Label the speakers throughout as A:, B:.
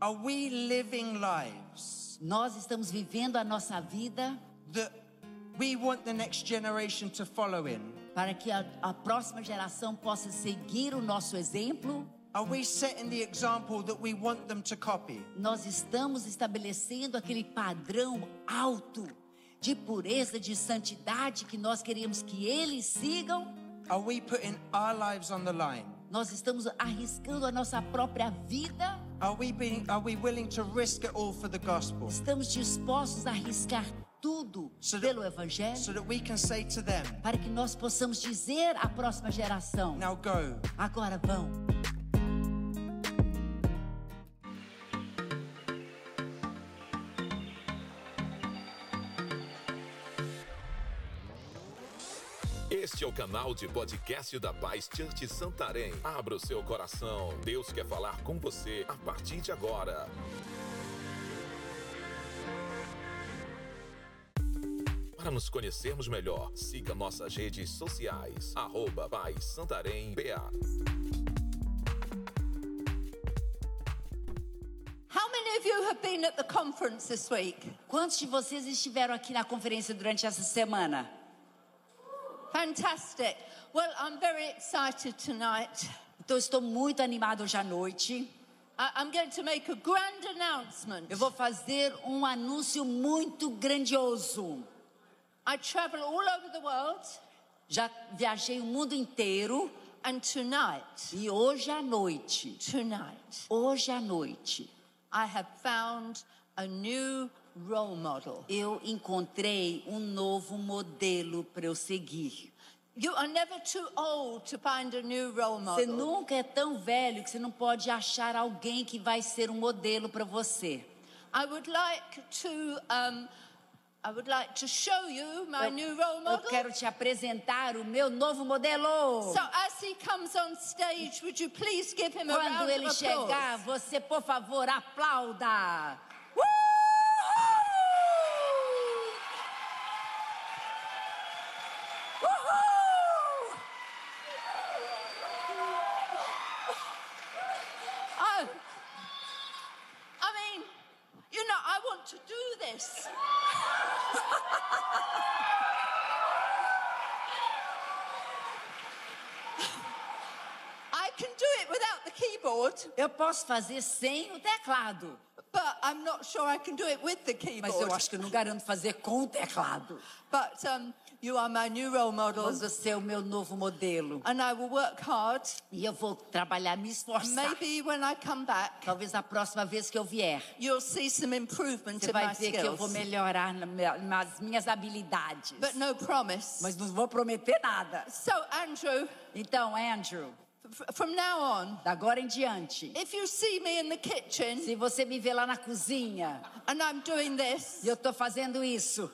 A: Are we living lives
B: Nós estamos vivendo a nossa vida
A: that we want the next generation to follow in?
B: para que a, a próxima geração possa seguir o nosso exemplo?
A: Are we setting the example that we want them to copy?
B: Nós estamos estabelecendo aquele padrão alto de pureza, de santidade que nós queremos que eles sigam?
A: Are we putting our lives on the line?
B: Nós estamos arriscando a nossa própria vida?
A: Are we being are we willing to risk it all for the gospel?
B: Estamos dispostos a arriscar tudo
A: So that-
B: pelo Evangelho?
A: So that we can say to them,
B: Para que nós possamos dizer à próxima geração:
A: now go.
B: agora vão.
C: Canal de podcast da Paz Church Santarém. Abra o seu coração. Deus quer falar com você a partir de agora. Para nos conhecermos melhor, siga nossas redes sociais. Arroba Paz Santarém BA.
B: Quantos de vocês estiveram aqui na conferência durante essa semana?
D: Fantastic. Well, I'm very excited tonight.
B: Então, estou muito animado hoje à noite.
D: I'm going to make a grand announcement.
B: Eu vou fazer um anúncio muito grandioso.
D: I travel all over the world,
B: Já viajei o mundo inteiro
D: and tonight,
B: e hoje à noite,
D: tonight,
B: hoje à noite,
D: I have found a new role model.
B: eu encontrei um novo modelo para eu seguir.
D: You are never too old to find a new role
B: Você
D: model.
B: nunca é tão velho que você não pode achar alguém que vai ser um modelo para você.
D: I would like to, um, I would like to show you my
B: Eu,
D: new role
B: eu
D: model.
B: quero te apresentar o meu novo modelo.
D: So as he comes on stage, would you please give him a
B: Quando
D: round
B: ele
D: of applause?
B: chegar, você, por favor, aplauda. Uhul! Uhul!
D: Oh, I mean, you know, I want to do this. I can do it without the keyboard,
B: Eu posso fazer sem o teclado,
D: but I'm not sure I can do it with the
B: mas eu
D: keyboard.
B: acho que eu não garanto fazer com o teclado.
D: But um, you are my new role model,
B: Mas você é o meu novo modelo.
D: and I will work hard.
B: E eu vou trabalhar, me esforçar.
D: Maybe when I come back,
B: Talvez a próxima vez que eu vier,
D: you'll see some improvement
B: você
D: in my
B: vai ver que eu vou
D: skills.
B: melhorar nas minhas habilidades.
D: But no promise.
B: Mas não vou prometer nada.
D: So, Andrew,
B: Então, Andrew,
D: from now on,
B: da agora em diante,
D: if you see me in the kitchen
B: se você me vê lá na cozinha
D: and I'm doing this,
B: e eu tô fazendo isso,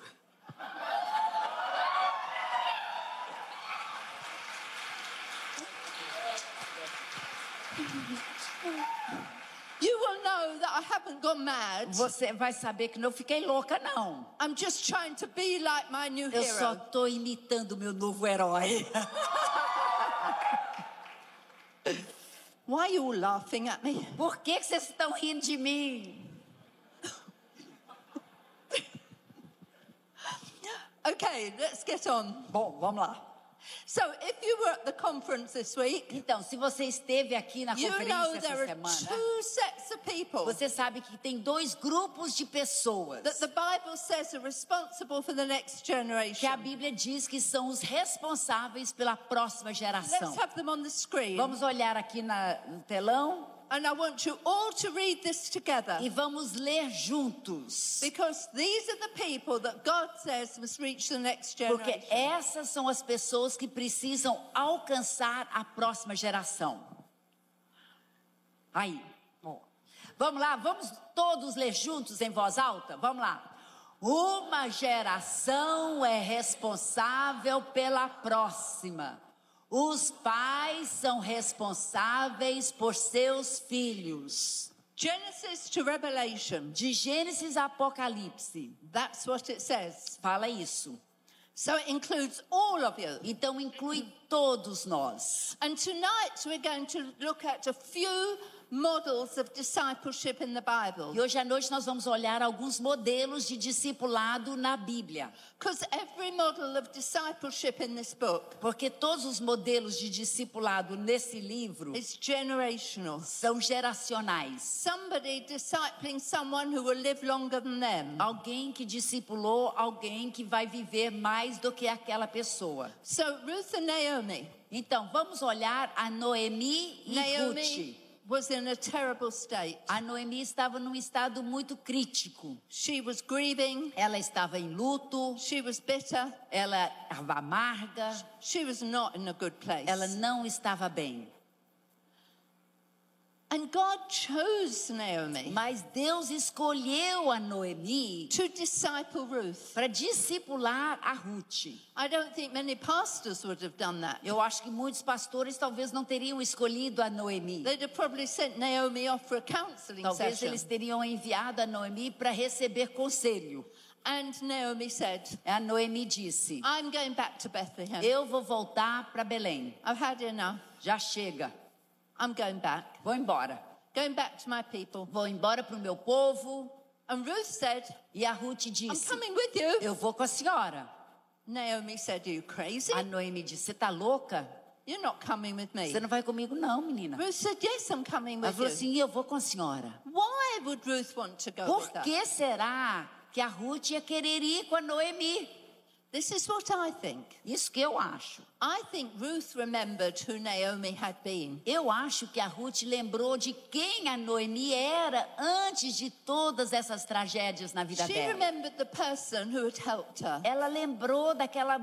D: you will know that I haven't gone mad.
B: você vai saber que não fiquei louca, não.
D: I'm just trying to be like my new
B: Eu só
D: hero.
B: tô imitando meu novo herói.
D: Why are you all laughing at me?
B: Por que, que vocês estão rindo de mim?
D: Okay, let's get on.
B: Bom, vamos lá.
D: So, if you were at the conference this week,
B: Então, se você esteve aqui na
D: you know
B: conferência
D: there
B: essa
D: are
B: semana,
D: two sets of people
B: você sabe que tem dois grupos de pessoas
D: that the Bible says are responsible for the next
B: que a
D: generation.
B: Bíblia diz que são os responsáveis pela próxima geração.
D: Let's have them on the screen.
B: Vamos olhar aqui na, no telão
D: And I want you all to read this together.
B: e vamos ler juntos.
D: Because these are the people that God says must reach the next
B: Porque
D: generation.
B: essas são as pessoas que precisam alcançar a próxima geração. Aí. Bom. Vamos lá, vamos todos ler juntos em voz alta? Vamos lá. Uma geração é responsável pela próxima. Os pais são responsáveis por seus filhos.
D: Genesis to Revelation.
B: De Gênesis a Apocalipse,
D: That's what it says.
B: fala isso.
D: So it includes all of you.
B: Então inclui todos nós.
D: And tonight we're going to look at a few models of discipleship in the Bible.
B: E hoje à noite nós vamos olhar alguns modelos de discipulado na Bíblia.
D: Because every model of discipleship in this book
B: Porque todos os modelos de discipulado nesse livro
D: is generational.
B: são geracionais.
D: Somebody discipling someone who will live longer than them.
B: Alguém que discipulou alguém que vai viver mais do que aquela pessoa.
D: So Ruth and Naomi.
B: Então, vamos olhar a Noemi e
D: Naomi
B: Ruth.
D: Was in a terrible state.
B: A Noemi estava num estado muito crítico.
D: She was grieving.
B: Ela estava em luto,
D: She was bitter.
B: ela estava amarga,
D: She was not in a good place.
B: ela não estava bem.
D: And God chose Naomi
B: Mas Deus escolheu a Noemi
D: to disciple Ruth.
B: para discipular a Ruth.
D: I don't think many pastors would have done that.
B: Eu acho que muitos pastores talvez não teriam escolhido a Noemi.
D: They'd have probably sent Naomi off for a counseling
B: Talvez
D: session.
B: eles teriam enviado a Noemi para receber conselho.
D: And Naomi said,
B: A Noemi disse:
D: I'm going back to Bethlehem.
B: Eu vou voltar para Belém.
D: I've had enough.
B: Já chega.
D: I'm going back.
B: Vou embora.
D: Going back to my people.
B: Vou embora para o meu povo.
D: And Ruth said,
B: E a Ruth
D: I'm
B: disse:
D: coming with you.
B: Eu vou com a senhora.
D: Naomi said, Are you crazy?
B: A Noemi disse: Você está louca?
D: You're not coming with me.
B: Você não vai comigo, não, menina.
D: Ruth said, Yes, I'm coming
B: Ela
D: with
B: falou
D: you.
B: assim: Eu vou com a senhora.
D: Why would Ruth want to go
B: Por
D: with
B: que será que a Ruth ia querer ir com a Noemi?
D: This is what I think.
B: Isso que eu acho.
D: I think Ruth remembered who Naomi had been.
B: Eu acho que a Ruth lembrou de quem a Noemi era antes de todas essas tragédias na vida
D: She
B: dela.
D: remembered the person who had helped her.
B: Ela lembrou daquela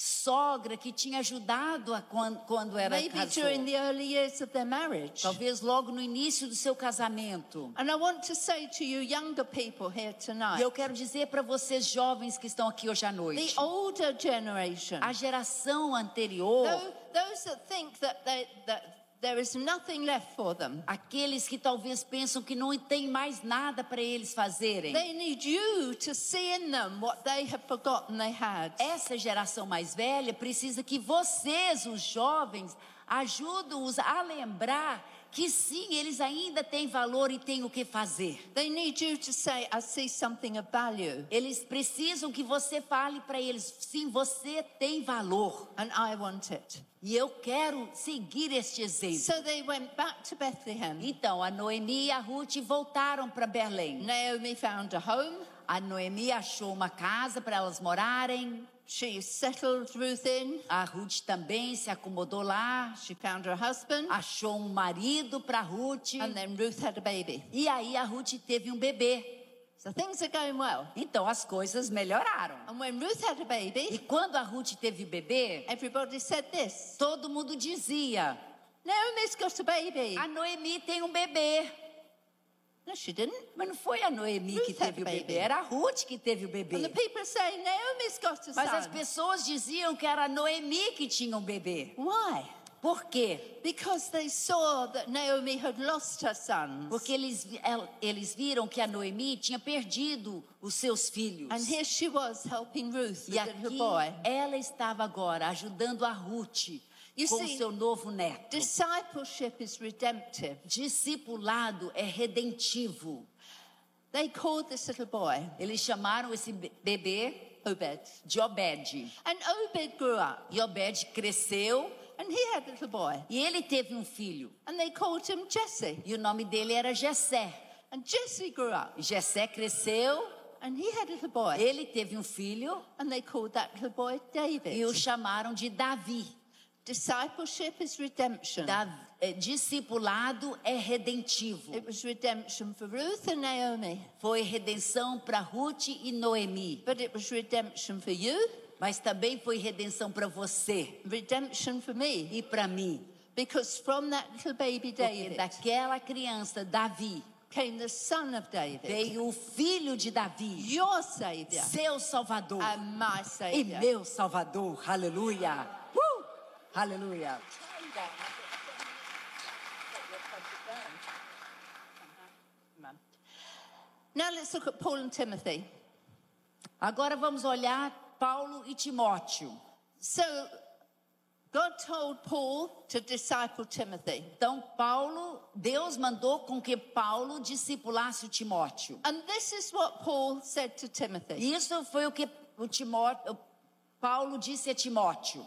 B: sogra que tinha ajudado quando, quando era
D: Maybe
B: casou.
D: during the early years of their marriage.
B: Talvez logo no início do seu casamento.
D: And I want to say to you, younger people here
B: E
D: tonight,
B: eu quero dizer para vocês jovens que estão aqui hoje à
D: the
B: noite,
D: older generation,
B: a geração anterior,
D: tho- those that think that, they, that there is nothing left for them,
B: aqueles que talvez pensam que não tem mais nada para eles fazerem.
D: they need you to see in them what they have forgotten they had.
B: Essa geração mais velha precisa que vocês, os jovens, ajudem-os a lembrar que sim, eles ainda têm valor e têm o que fazer.
D: They need you to say, I see something of value,
B: Eles precisam que você fale para eles: sim, você tem valor.
D: and I want it.
B: E eu quero seguir este exemplo.
D: So they went back to Bethlehem.
B: Então, a Noemi e a Ruth voltaram para Belém.
D: Naomi found a home.
B: A Noemi achou uma casa para elas morarem.
D: She settled Ruth in.
B: A Ruth também se acomodou lá.
D: She found her husband.
B: Achou um marido para Ruth.
D: And then Ruth had a baby.
B: E aí a Ruth teve um bebê.
D: So things are going well.
B: Então as coisas melhoraram.
D: And when Ruth had a
B: E
D: baby,
B: quando a Ruth teve o bebê,
D: everybody said this
B: todo mundo dizia:
D: Naomi's got a baby.
B: a Noemi tem um bebê.
D: No, she didn't.
B: Mas não foi a Noemi
D: Ruth
B: que
D: had
B: teve o
D: baby.
B: bebê, era a Ruth que teve o
D: And the
B: bebê.
D: people say, Naomi's got a
B: Mas as
D: son.
B: pessoas diziam que era a Noemi que tinha um bebê.
D: Why?
B: Por quê?
D: Because they saw that Naomi had lost her sons.
B: Porque eles, eles viram que a Noemi tinha perdido os seus filhos.
D: And here she was helping Ruth
B: E aqui
D: boy.
B: ela estava agora ajudando a Ruth
D: You
B: com
D: see,
B: seu novo neto.
D: Discipleship is redemptive.
B: Discipulado é redentivo.
D: They called this little boy
B: Eles chamaram esse be- bebê
D: Obed.
B: de Obed.
D: And Obed grew up
B: E Obed cresceu
D: and he had a little boy.
B: e ele teve um filho.
D: And they called him Jesse.
B: E o nome dele era Jessé.
D: And Jesse grew up
B: Jessé cresceu,
D: and he had a little boy.
B: ele teve um filho
D: And they called that little boy David.
B: e o chamaram de Davi.
D: Discipleship is redemption.
B: Da, é, discipulado é redentivo.
D: It was redemption for Ruth and Naomi,
B: Foi redenção para Ruth e Noemi,
D: but it was redemption for you,
B: mas também foi redenção para você
D: redemption for me.
B: e para mim.
D: Because from that little baby
B: Porque
D: David
B: daquela criança, Davi,
D: came the son of David,
B: veio o filho de Davi,
D: your Savior
B: seu Salvador
D: and my
B: e
D: Savior.
B: meu Salvador. Aleluia. Aleluia.
D: Now let's look at Paul and Timothy.
B: Agora vamos olhar Paulo e Timóteo.
D: So, God told Paul to disciple Timothy.
B: Então, Paulo, Deus mandou com que Paulo discipulasse Timóteo.
D: And this is what Paul said to Timothy.
B: Isso foi o que o Timóteo, Paulo disse a Timóteo.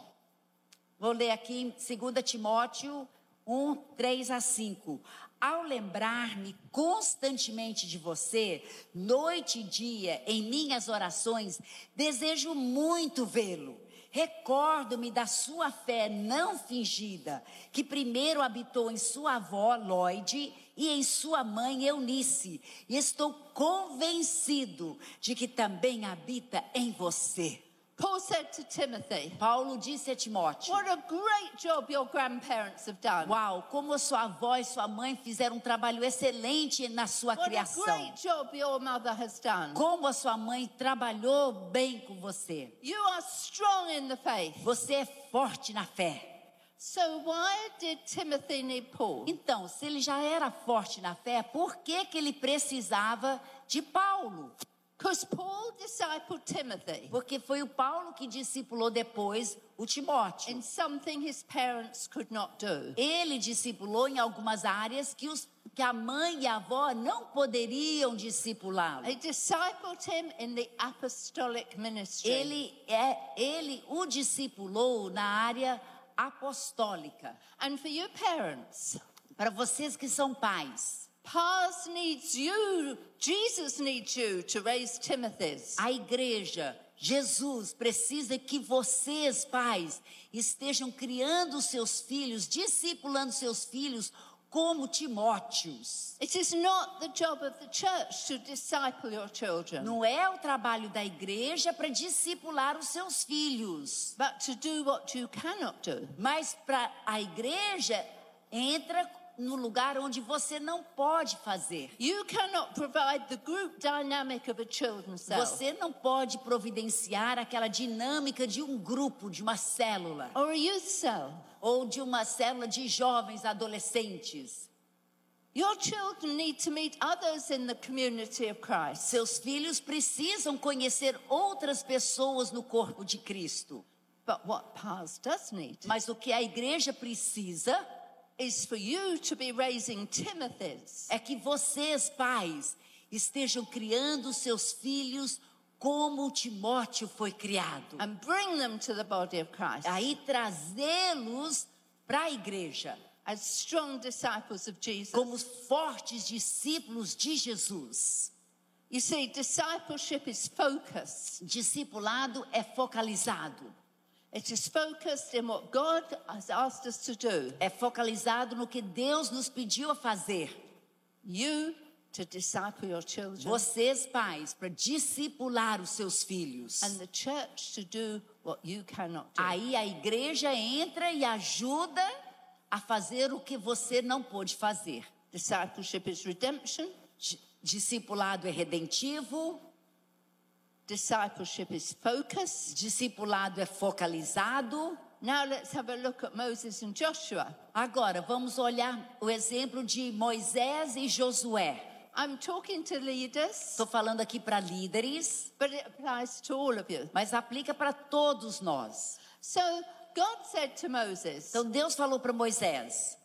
B: Vou ler aqui em 2 Timóteo 1, 3 a 5. Ao lembrar-me constantemente de você, noite e dia, em minhas orações, desejo muito vê-lo. Recordo-me da sua fé não fingida, que primeiro habitou em sua avó Lloyd e em sua mãe Eunice, e estou convencido de que também habita em você.
D: Paul said to Timothy,
B: Paulo disse a Timóteo:
D: What a great job your grandparents have done.
B: Uau, como a sua avó e sua mãe fizeram um trabalho excelente na sua
D: What a
B: criação.
D: great job your mother has done.
B: Como a sua mãe trabalhou bem com você.
D: You are strong in the faith.
B: Você é forte na fé.
D: So why did Timothy need Paul?
B: Então, se ele já era forte na fé, por que, que ele precisava de Paulo?
D: Because Paul discipled Timothy
B: Porque foi o Paulo que discipulou depois o Timóteo.
D: in something his parents could not do.
B: Ele discipulou em algumas áreas que, os, que a mãe e a avó não poderiam discipulá-lo. Ele, é, ele o discipulou na área apostólica.
D: And for you parents,
B: Para vocês que são pais,
D: Paz needs you, Jesus needs you to raise Timothy's.
B: a igreja, Jesus precisa que vocês, pais, estejam criando seus filhos, discipulando seus filhos como Timóteos.
D: It is not the job of the church to disciple your children,
B: Não é o trabalho da igreja para discipular os seus filhos,
D: but to do what you cannot do.
B: mas para a igreja entra no lugar onde você não pode fazer.
D: You cannot provide the group dynamic of a children's cell
B: Você não pode providenciar aquela dinâmica de um grupo, de uma célula, ou de uma célula de jovens adolescentes.
D: Your children need to meet others in the community of Christ.
B: Seus filhos precisam conhecer outras pessoas no corpo de Cristo.
D: But what does need
B: Mas o que a igreja precisa
D: is for you to be raising Timothy's.
B: é que vocês, pais, estejam criando seus filhos como Timóteo foi criado.
D: and bring them to the body of Christ
B: Aí trazê-los para a igreja
D: as strong disciples of Jesus.
B: como fortes discípulos de Jesus.
D: You see, discipleship is focus.
B: Discipulado é focalizado. É focalizado no que Deus nos pediu a fazer.
D: You to disciple your children,
B: Vocês, pais, para discipular os seus filhos.
D: and the church to do what you cannot do.
B: Aí a igreja entra e ajuda a fazer o que você não pôde fazer.
D: Discipleship is redemption.
B: Di- Discipulado é redentivo,
D: Discipleship is focus.
B: discipulado é focalizado.
D: Now let's have a look at Moses and Joshua.
B: Agora, vamos olhar o exemplo de Moisés e Josué.
D: I'm talking to leaders,
B: Estou falando aqui para líderes,
D: but it applies to all of you.
B: mas aplica para todos nós.
D: So God said to Moses,
B: Então Deus falou para Moisés: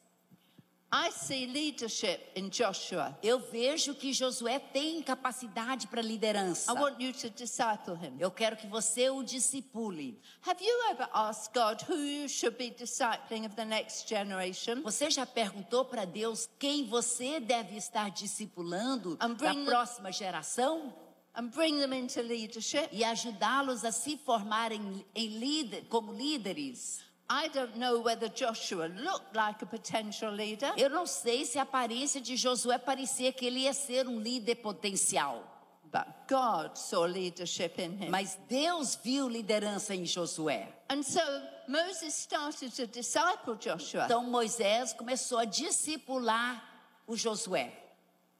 D: I see leadership in Joshua.
B: Eu vejo que Josué tem capacidade para liderança.
D: I want you to disciple him.
B: Eu quero que você o discipule.
D: Have you ever asked God who you should be discipling of the next generation?
B: Você já perguntou para Deus quem você deve estar discipulando da próxima geração
D: And bring them into leadership?
B: e ajudá-los a se formarem em líder, como líderes?
D: I don't know whether Joshua looked like a potential leader,
B: Eu não sei se a aparência de Josué parecia que ele ia ser um líder potencial,
D: but God saw leadership in him.
B: mas Deus viu liderança em Josué.
D: And so Moses started to disciple Joshua.
B: Então Moisés começou a discipular o Josué.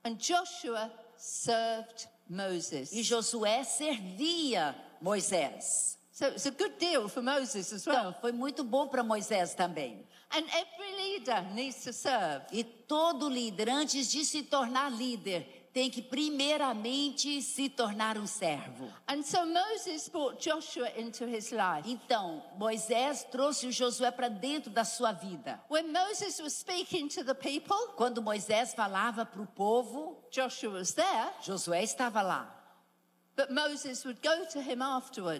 D: And Joshua served Moses.
B: E Josué servia Moisés.
D: So it's a good deal for Moses as well.
B: Então, foi muito bom para Moisés também.
D: And every leader needs to serve.
B: E todo líder, antes de se tornar líder, tem que primeiramente se tornar um servo.
D: And so Moses brought Joshua into his life.
B: Então, Moisés trouxe o Josué para dentro da sua vida.
D: When Moses was speaking to the people,
B: Quando Moisés falava para o povo,
D: Joshua was there,
B: Josué estava lá.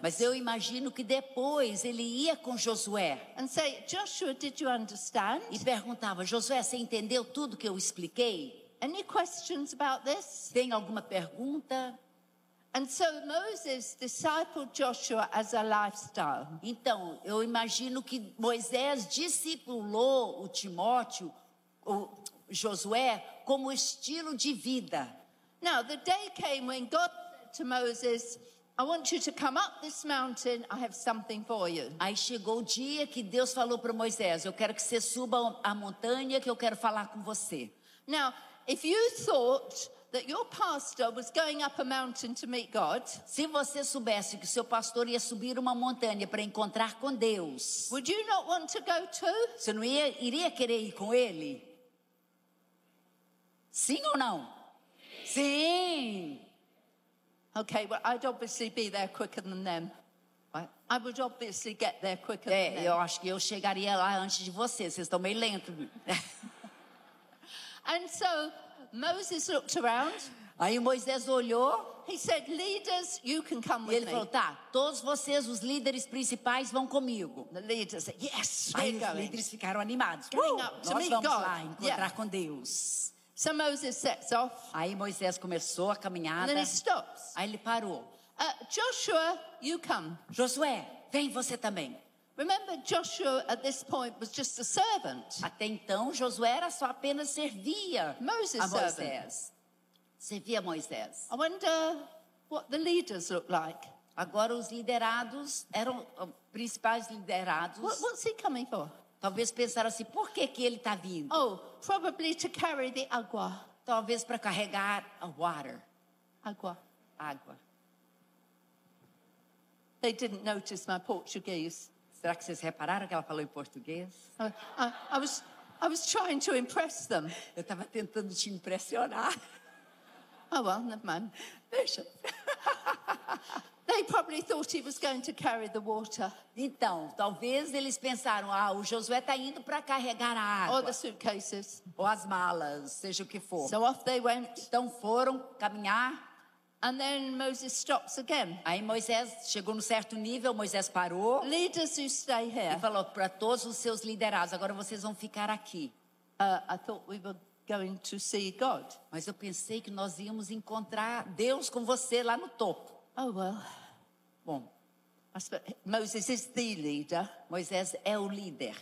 B: Mas eu imagino que depois ele ia com Josué
D: and say, Joshua, did you understand?
B: e perguntava: Josué, você entendeu tudo que eu expliquei?
D: Any questions about this?
B: Tem alguma pergunta?
D: And so Moses discipled Joshua as a lifestyle.
B: Então, eu imagino que Moisés discipulou o Timóteo, o Josué, como estilo de vida.
D: Now, the day came when God to Moses, I want you to come up this mountain. I have something for you.
B: Aí chegou o dia que Deus falou para Moisés: Eu quero que você suba a montanha que eu quero falar com você.
D: Now, if you thought that your pastor was going up a mountain to meet God,
B: Se você soubesse que seu pastor ia subir uma montanha para encontrar com Deus,
D: would you not want to go too?
B: você não ia, iria querer ir com ele? Sim ou não? Sim.
D: Okay, well, I'd obviously be there quicker than them. I would obviously get there quicker than
B: É,
D: them.
B: eu acho que eu chegaria lá antes de vocês. Vocês estão meio lentos.
D: And so Moses looked around.
B: Aí Moisés olhou
D: He said, Leaders, you can come
B: e
D: with
B: ele
D: me.
B: falou: Tá, todos vocês, os líderes principais, vão comigo.
D: The leaders said, Yes,
B: Aí
D: we're
B: os
D: going.
B: líderes ficaram animados. Uh, nós vamos
D: God.
B: lá encontrar
D: Yeah.
B: com Deus.
D: So Moses sets off
B: Aí Moisés começou a
D: and
B: caminhada.
D: then he stops.
B: Aí ele parou.
D: Uh, Joshua, you come.
B: Josué, vem você também.
D: Remember, Joshua at this point was just a servant.
B: Até então, Josué era só apenas servia
D: Moses
B: a
D: servant.
B: Moisés. Servia a Moisés.
D: I wonder what the leaders look like.
B: Agora os liderados eram os principais liderados.
D: What, what's he coming for?
B: Talvez pensaram assim, por que, que ele está vindo?
D: Oh, probably to carry the agua.
B: Talvez para carregar a water,
D: Agua.
B: água.
D: They didn't notice my Portuguese.
B: Será que vocês repararam que ela falou em português?
D: I, I, I was, I was trying to impress them.
B: Eu estava tentando te impressionar.
D: Oh well, never mind.
B: Deixa.
D: They probably thought he was going to carry the water
B: Então, talvez eles pensaram, ah, o Josué está indo para carregar a
D: or
B: água.
D: the suitcases.
B: Ou as malas, seja o que for.
D: So off they went.
B: Então foram caminhar.
D: And then Moses stops again.
B: Aí Moisés chegou num certo nível, Moisés parou
D: Leaders who stay
B: e
D: here.
B: falou para todos os seus liderados: agora vocês vão ficar aqui.
D: Uh, I thought we were going to see God.
B: Mas eu pensei que nós íamos encontrar Deus com você lá no topo.
D: Oh well.
B: Bom,
D: suppose Moses is the leader.
B: Moisés é o líder.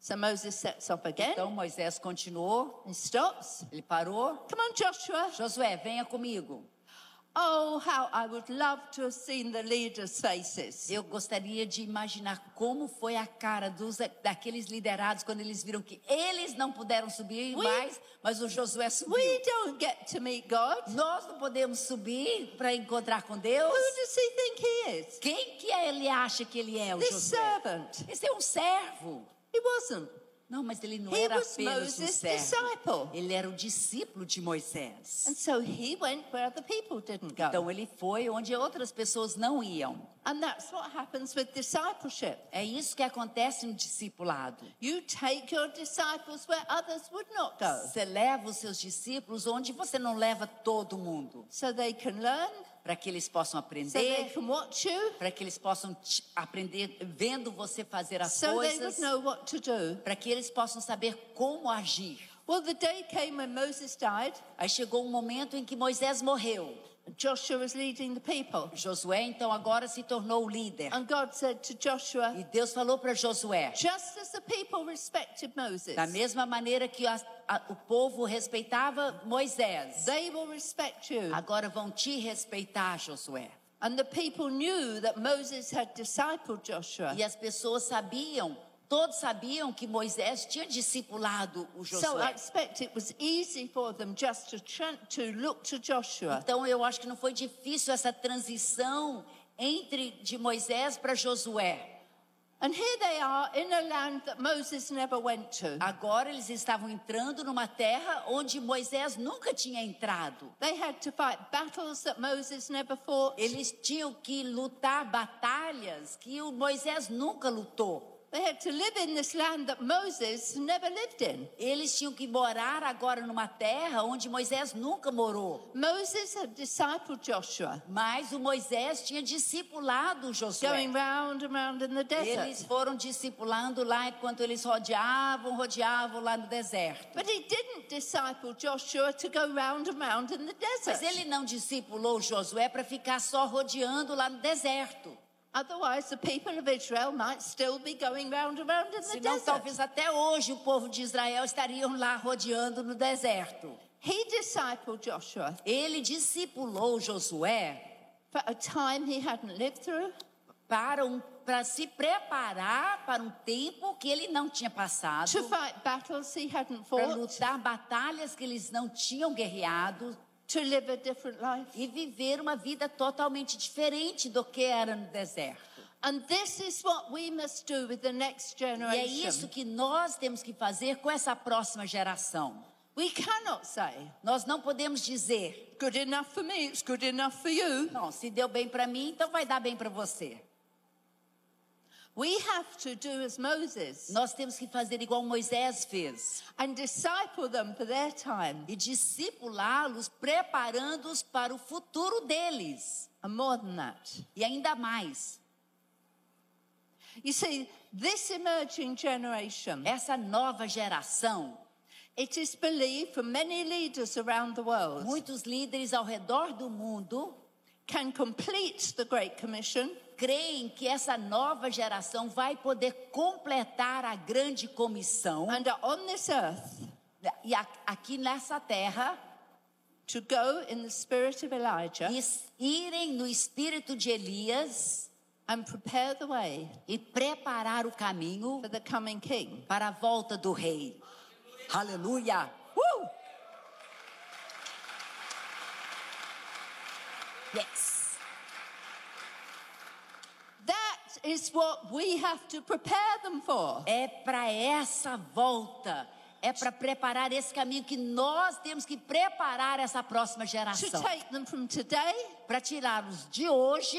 D: So Moses sets off again.
B: Então Moisés continuou,
D: He stops.
B: ele parou.
D: Come on, Joshua.
B: Josué, venha comigo.
D: Oh, how I would love to have seen the leaders' faces.
B: Eu gostaria de imaginar como foi a cara dos, daqueles liderados quando eles viram que eles não puderam subir
D: We-
B: mais, mas o Josué subiu.
D: We don't get to meet God.
B: Nós não podemos subir para encontrar com Deus.
D: Who does he think he is?
B: Quem que ele acha que ele é, o
D: This
B: Josué?
D: servant.
B: Esse é um servo.
D: He wasn't.
B: Não, mas ele não
D: He
B: era
D: was
B: apenas um servo.
D: disciple.
B: Ele era o discípulo de Moisés.
D: And so he went where other people didn't go.
B: Então ele foi onde outras pessoas não iam.
D: And that's what happens with discipleship.
B: É isso que acontece no discipulado.
D: You take your disciples where others would not go.
B: Você leva os seus discípulos onde você não leva todo mundo,
D: So they can learn,
B: para que eles possam
D: so
B: aprender,
D: you,
B: para que eles possam aprender vendo você fazer as
D: so
B: coisas, para que eles possam saber como agir.
D: Well, the day came when Moses died.
B: Aí chegou um momento em que Moisés morreu.
D: Joshua was leading the people.
B: Josué então agora se tornou o líder.
D: And God said to Joshua,
B: E Deus falou para Josué,
D: just as the people respected Moses,
B: da mesma maneira que as- a- o povo respeitava Moisés,
D: they will respect you.
B: agora vão te respeitar, Josué.
D: And the people knew that Moses had discipled Joshua.
B: E as pessoas sabiam, todos sabiam que Moisés tinha discipulado o
D: So I
B: Josué.
D: expect it was easy for them just to, tran- to look to Joshua
B: Então eu acho que não foi difícil essa transição entre de Moisés para Josué.
D: And here they are in a land that Moses never went to.
B: Agora eles estavam entrando numa terra onde Moisés nunca tinha entrado.
D: They had to fight battles that Moses never fought.
B: Eles tinham que lutar batalhas que o Moisés nunca lutou.
D: They had to live in this land that Moses never lived in.
B: Eles tinham que morar agora numa terra onde Moisés nunca morou.
D: Moses had discipled Joshua,
B: Mas o Moisés tinha discipulado Josué.
D: going round and round in the
B: Eles
D: desert.
B: foram discipulando lá enquanto eles rodeavam, rodeavam lá no deserto.
D: But he didn't disciple Joshua to go round and round in the
B: Mas
D: desert.
B: ele não discipulou Josué para ficar só rodeando lá no deserto.
D: Otherwise, the people of Israel might still be going round and round in the
B: Senão,
D: desert.
B: talvez até hoje o povo de Israel estariam lá rodeando no deserto.
D: He discipled Joshua
B: Ele discipulou Josué
D: for a time he hadn't lived through,
B: para, um, para se preparar para um tempo que ele não tinha passado,
D: to fight battles he hadn't
B: para
D: fought,
B: lutar batalhas que eles não tinham guerreado
D: to live a different life.
B: e viver uma vida totalmente diferente do que era no deserto.
D: And this is what we must do with the next
B: E é isso
D: generation.
B: que nós temos que fazer com essa próxima geração.
D: We cannot say,
B: Nós não podemos dizer,
D: good enough for me, it's good enough for you.
B: não, se deu bem para mim, então vai dar bem para você.
D: We have to do as Moses
B: Nós temos que fazer igual Moisés fez
D: and disciple them for their time.
B: e discipulá-los, preparando-os para o futuro deles.
D: And more than that.
B: E ainda mais,
D: You see, this emerging generation,
B: essa nova geração,
D: it is believed from many leaders around the world,
B: muitos líderes ao redor do mundo
D: can complete the Great Commission
B: creem que essa nova geração vai poder completar a grande comissão
D: and on this earth
B: e aqui nessa terra
D: to go in the spirit of Elijah
B: irem no espírito de Elias
D: and prepare the way
B: e preparar o caminho
D: for the coming king.
B: para a volta do rei. Aleluia! Uh! Yes.
D: That is what we have to prepare them for.
B: É para essa volta, é para preparar esse caminho que nós temos que preparar essa próxima
D: To
B: geração.
D: take them from today
B: Para tirá-los de hoje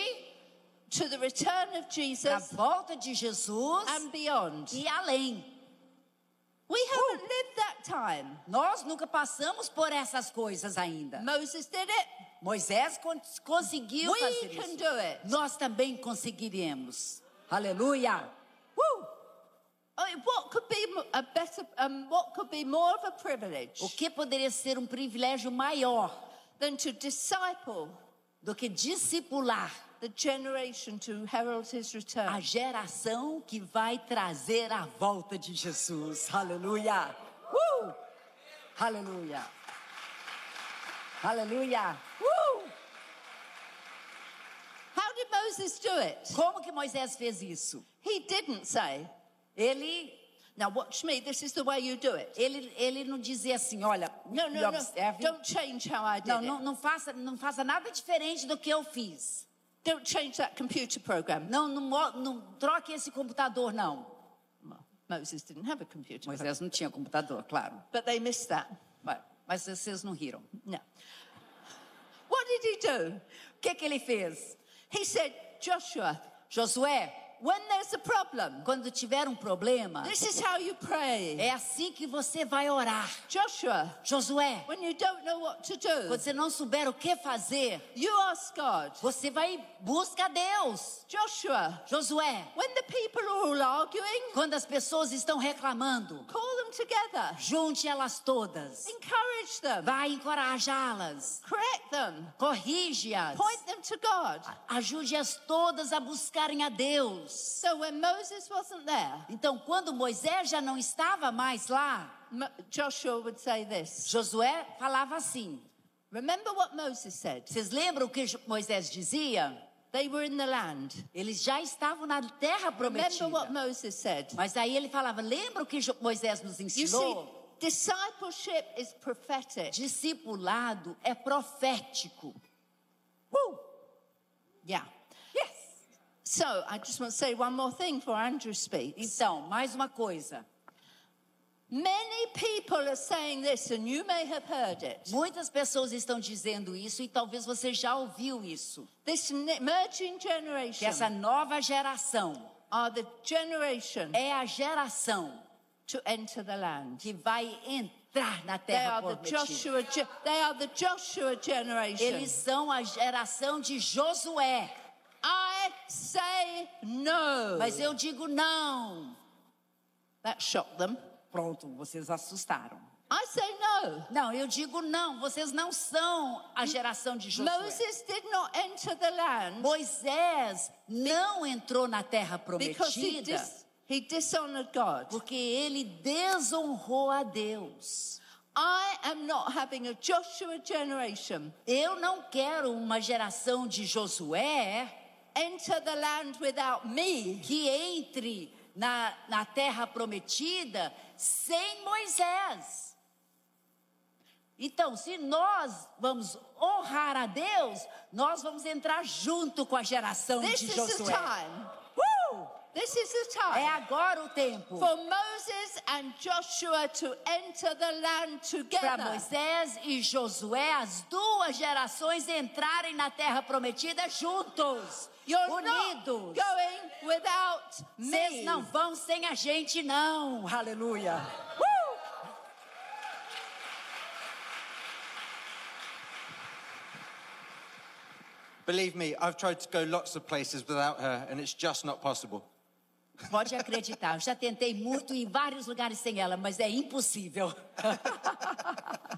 D: to the return of
B: para a
D: Jesus
B: volta de Jesus
D: and beyond.
B: e além.
D: We haven't lived that time.
B: Nós nunca passamos por essas coisas ainda.
D: Moses did it.
B: Moisés con- conseguiu
D: We
B: fazer
D: can
B: isso.
D: do it.
B: Nós também conseguiremos. Aleluia! Uh!
D: A a privilege
B: O que poderia ser um privilégio maior
D: than to disciple
B: do que discipular
D: the generation to herald his
B: a
D: return?
B: geração que vai trazer a volta de Jesus? Aleluia! Uh! Aleluia! Aleluia! Uh!
D: How did Moses do it?
B: Como que Moisés fez isso?
D: He didn't say,
B: Ele
D: now watch me, this is the way you do it.
B: ele, ele não dizia assim, olha,
D: No, no, no, don't change how I did
B: Não,
D: it.
B: não, não faça, não faça nada diferente do que eu fiz.
D: Don't change that computer program.
B: Não, não, não troque esse computador, não.
D: Moses didn't have a computer program,
B: Moisés não tinha computador, claro.
D: but they missed that.
B: Mas, mas vocês não riram.
D: No. What did he do?
B: O que, que ele fez?
D: He said, Joshua,
B: Josué,
D: when there's a problem,
B: quando tiver um problema,
D: this is how you pray.
B: é assim que você vai orar.
D: Joshua,
B: Josué,
D: when you don't know what to do,
B: quando você não souber o que fazer,
D: you ask God.
B: você vai busca Deus.
D: Joshua,
B: Josué,
D: when the people are all arguing,
B: quando as pessoas estão reclamando,
D: call them together,
B: junte elas todas.
D: encourage them,
B: Vai encorajá-las.
D: correct them,
B: Corrige-as.
D: point them to God.
B: Ajude-as todas a buscarem a Deus.
D: So when Moses wasn't there,
B: Então, quando Moisés já não estava mais lá,
D: Mo- Joshua would say this.
B: Josué falava assim.
D: Remember what Moses said?
B: Vocês lembram o que Moisés dizia?
D: They were in the land.
B: Eles já estavam na terra
D: Remember what
B: prometida.
D: Moses said?
B: Mas aí ele falava: lembra o que Moisés nos
D: You see,
B: ensinou?
D: discipleship is prophetic.
B: Discipulado é profético. Uh!
D: Yeah. So I just want to say one more thing before Andrew speaks.
B: Então, mais uma coisa.
D: Many people are saying this, and you may have heard it.
B: Muitas pessoas estão dizendo isso e talvez você já ouviu isso.
D: This emerging
B: Que
D: generation
B: essa nova geração
D: are the generation
B: é a geração
D: to enter the land.
B: que vai entrar na
D: They
B: terra
D: are the
B: prometida.
D: Joshua. ge- They are the Joshua generation.
B: Eles são a geração de Josué.
D: I say no.
B: Mas eu digo não.
D: That shocked them.
B: Pronto, vocês assustaram.
D: I say no.
B: Não, eu digo não, vocês não são a geração de Josué.
D: Moses did not enter the land
B: Moisés não entrou na terra prometida
D: he dishonored God.
B: porque ele desonrou a Deus.
D: I am not having a Joshua generation
B: Eu não quero uma geração de Josué
D: enter the land without me.
B: que entre na, na terra prometida sem Moisés. Então, se nós vamos honrar a Deus, nós vamos entrar junto com a geração
D: This
B: de Josué.
D: Time. This is the
B: É
D: time
B: agora o tempo
D: for Moses and Joshua to enter the land together.
B: para
D: together.
B: Moisés e Josué, as duas gerações entrarem na terra prometida juntos,
D: You're not
B: unidos.
D: going without me.
B: Vocês
D: me.
B: não vão sem a gente, não. Aleluia.
A: Believe me, I've tried to go lots of places without her, and it's just not possible.
B: Pode acreditar, já tentei muito em vários lugares sem ela, mas é impossível.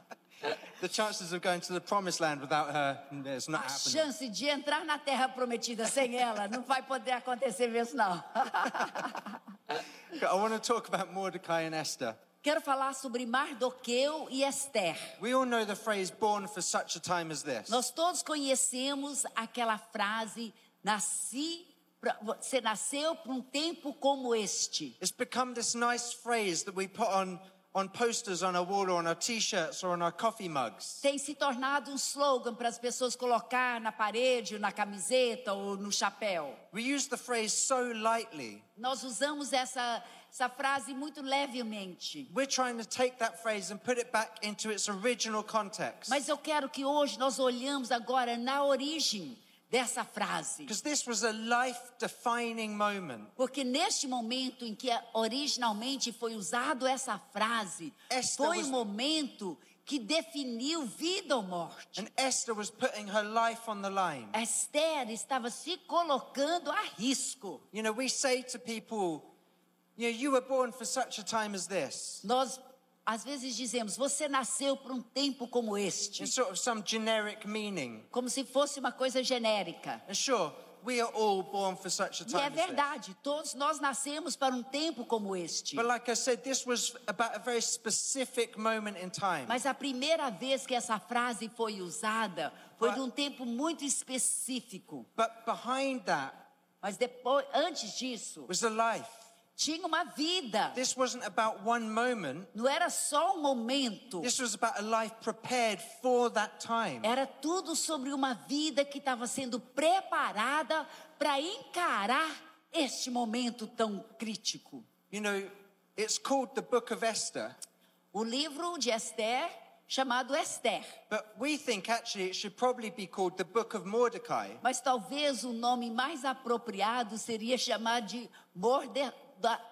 A: The chances of going to the promised land without her, it's not
B: A
A: happening.
B: chance de entrar na terra prometida sem ela não vai poder acontecer mesmo, não.
A: I want to talk about Mordecai and Esther.
B: Quero falar sobre Mardoqueu e Esther.
A: We all know the phrase born for such a time as this.
B: Nós todos conhecemos aquela frase: nasci, você nasceu para um tempo como este.
A: It's become this nice phrase that we put on, on posters on our wall or on our t shirts or on our coffee mugs.
B: Tem se tornado um slogan para as pessoas colocar na parede, ou na camiseta ou no chapéu.
A: We use the phrase so lightly.
B: Nós usamos essa, essa frase muito levemente.
A: We're trying to take that phrase and put it back into its original context.
B: Mas eu quero que hoje nós olhamos agora na origem dessa frase.
A: Because this was a life defining moment.
B: Porque neste momento em que originalmente foi usado essa frase,
A: Esta
B: foi
A: was-
B: um momento que definiu vida ou morte.
A: And Esther was putting her life on the line.
B: Esther estava se colocando a risco.
A: You know, we say to people, you know, you were born for such a time as this.
B: Nós às vezes dizemos, você nasceu para um tempo como este,
A: It's sort of some generic meaning.
B: como se fosse uma coisa genérica.
A: And sure, we are all born for such a
B: E
A: time
B: é
A: as this.
B: verdade, todos nós nascemos para um tempo como este.
A: But like I said, this was about a very specific moment in time.
B: Mas a primeira vez que essa frase foi usada foi
A: But-
B: de um tempo muito específico.
A: But behind that
B: Mas depois, antes disso,
A: was a life.
B: Tinha uma vida.
A: This wasn't about one moment.
B: Não era só um momento.
A: This was about a life prepared for that time.
B: Era tudo sobre uma vida que estava sendo preparada para encarar este momento tão crítico.
A: You know, it's called the Book of Esther,
B: O livro de Esther, chamado Esther.
A: but we think actually it should probably be called the Book of Mordecai
B: Mas talvez o nome mais apropriado seria chamar de Morde- da-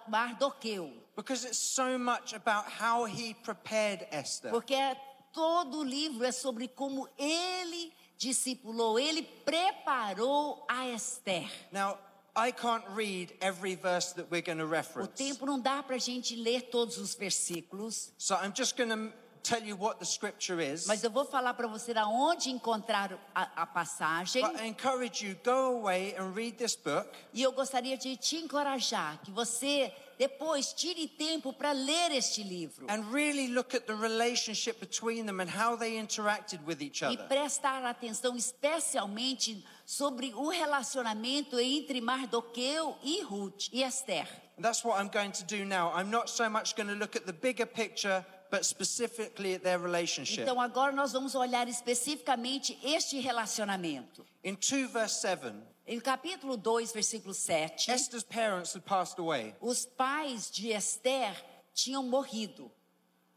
B: Mardoqueu.
A: because it's so much about how he prepared Esther.
B: Porque é- todo o livro é sobre como ele discipulou, ele preparou a Esther.
A: Now, I can't read every verse that we're going to
B: O
A: reference.
B: tempo não dá para a gente ler todos os versículos,
A: So I'm just going to tell you what the scripture is.
B: mas eu vou falar para você aonde encontrar a, a passagem.
A: But I encourage you, go away and read this book.
B: E eu gostaria de te encorajar que você depois tire tempo para ler este livro
A: and really look at the relationship between them and how they interacted with each
B: e prestar atenção especialmente sobre o relacionamento entre Mardoqueu e Ruth e Esther.
A: And that's what I'm going to do now. I'm not so much going to look at the bigger picture but specifically at their relationship.
B: Então agora nós vamos olhar especificamente este relacionamento.
A: In 2 verse 7,
B: Em capítulo 2, versículo 7,
A: Esther's parents had passed away.
B: os pais de Esther tinham morrido.